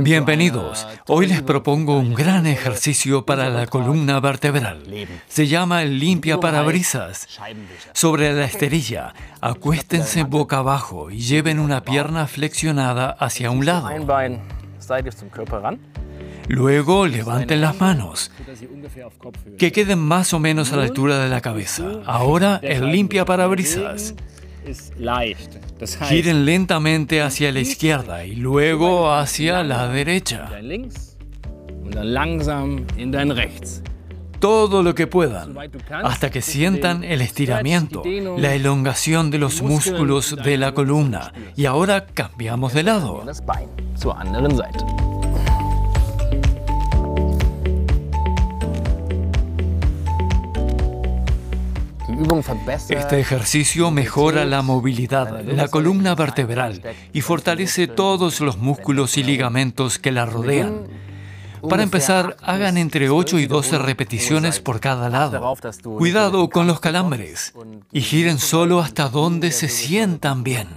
Bienvenidos. Hoy les propongo un gran ejercicio para la columna vertebral. Se llama el limpia parabrisas. Sobre la esterilla, acuéstense boca abajo y lleven una pierna flexionada hacia un lado. Luego levanten las manos, que queden más o menos a la altura de la cabeza. Ahora el limpia parabrisas. Giren lentamente hacia la izquierda y luego hacia la derecha. Todo lo que puedan, hasta que sientan el estiramiento, la elongación de los músculos de la columna. Y ahora cambiamos de lado. Este ejercicio mejora la movilidad, la columna vertebral y fortalece todos los músculos y ligamentos que la rodean. Para empezar, hagan entre 8 y 12 repeticiones por cada lado. Cuidado con los calambres y giren solo hasta donde se sientan bien.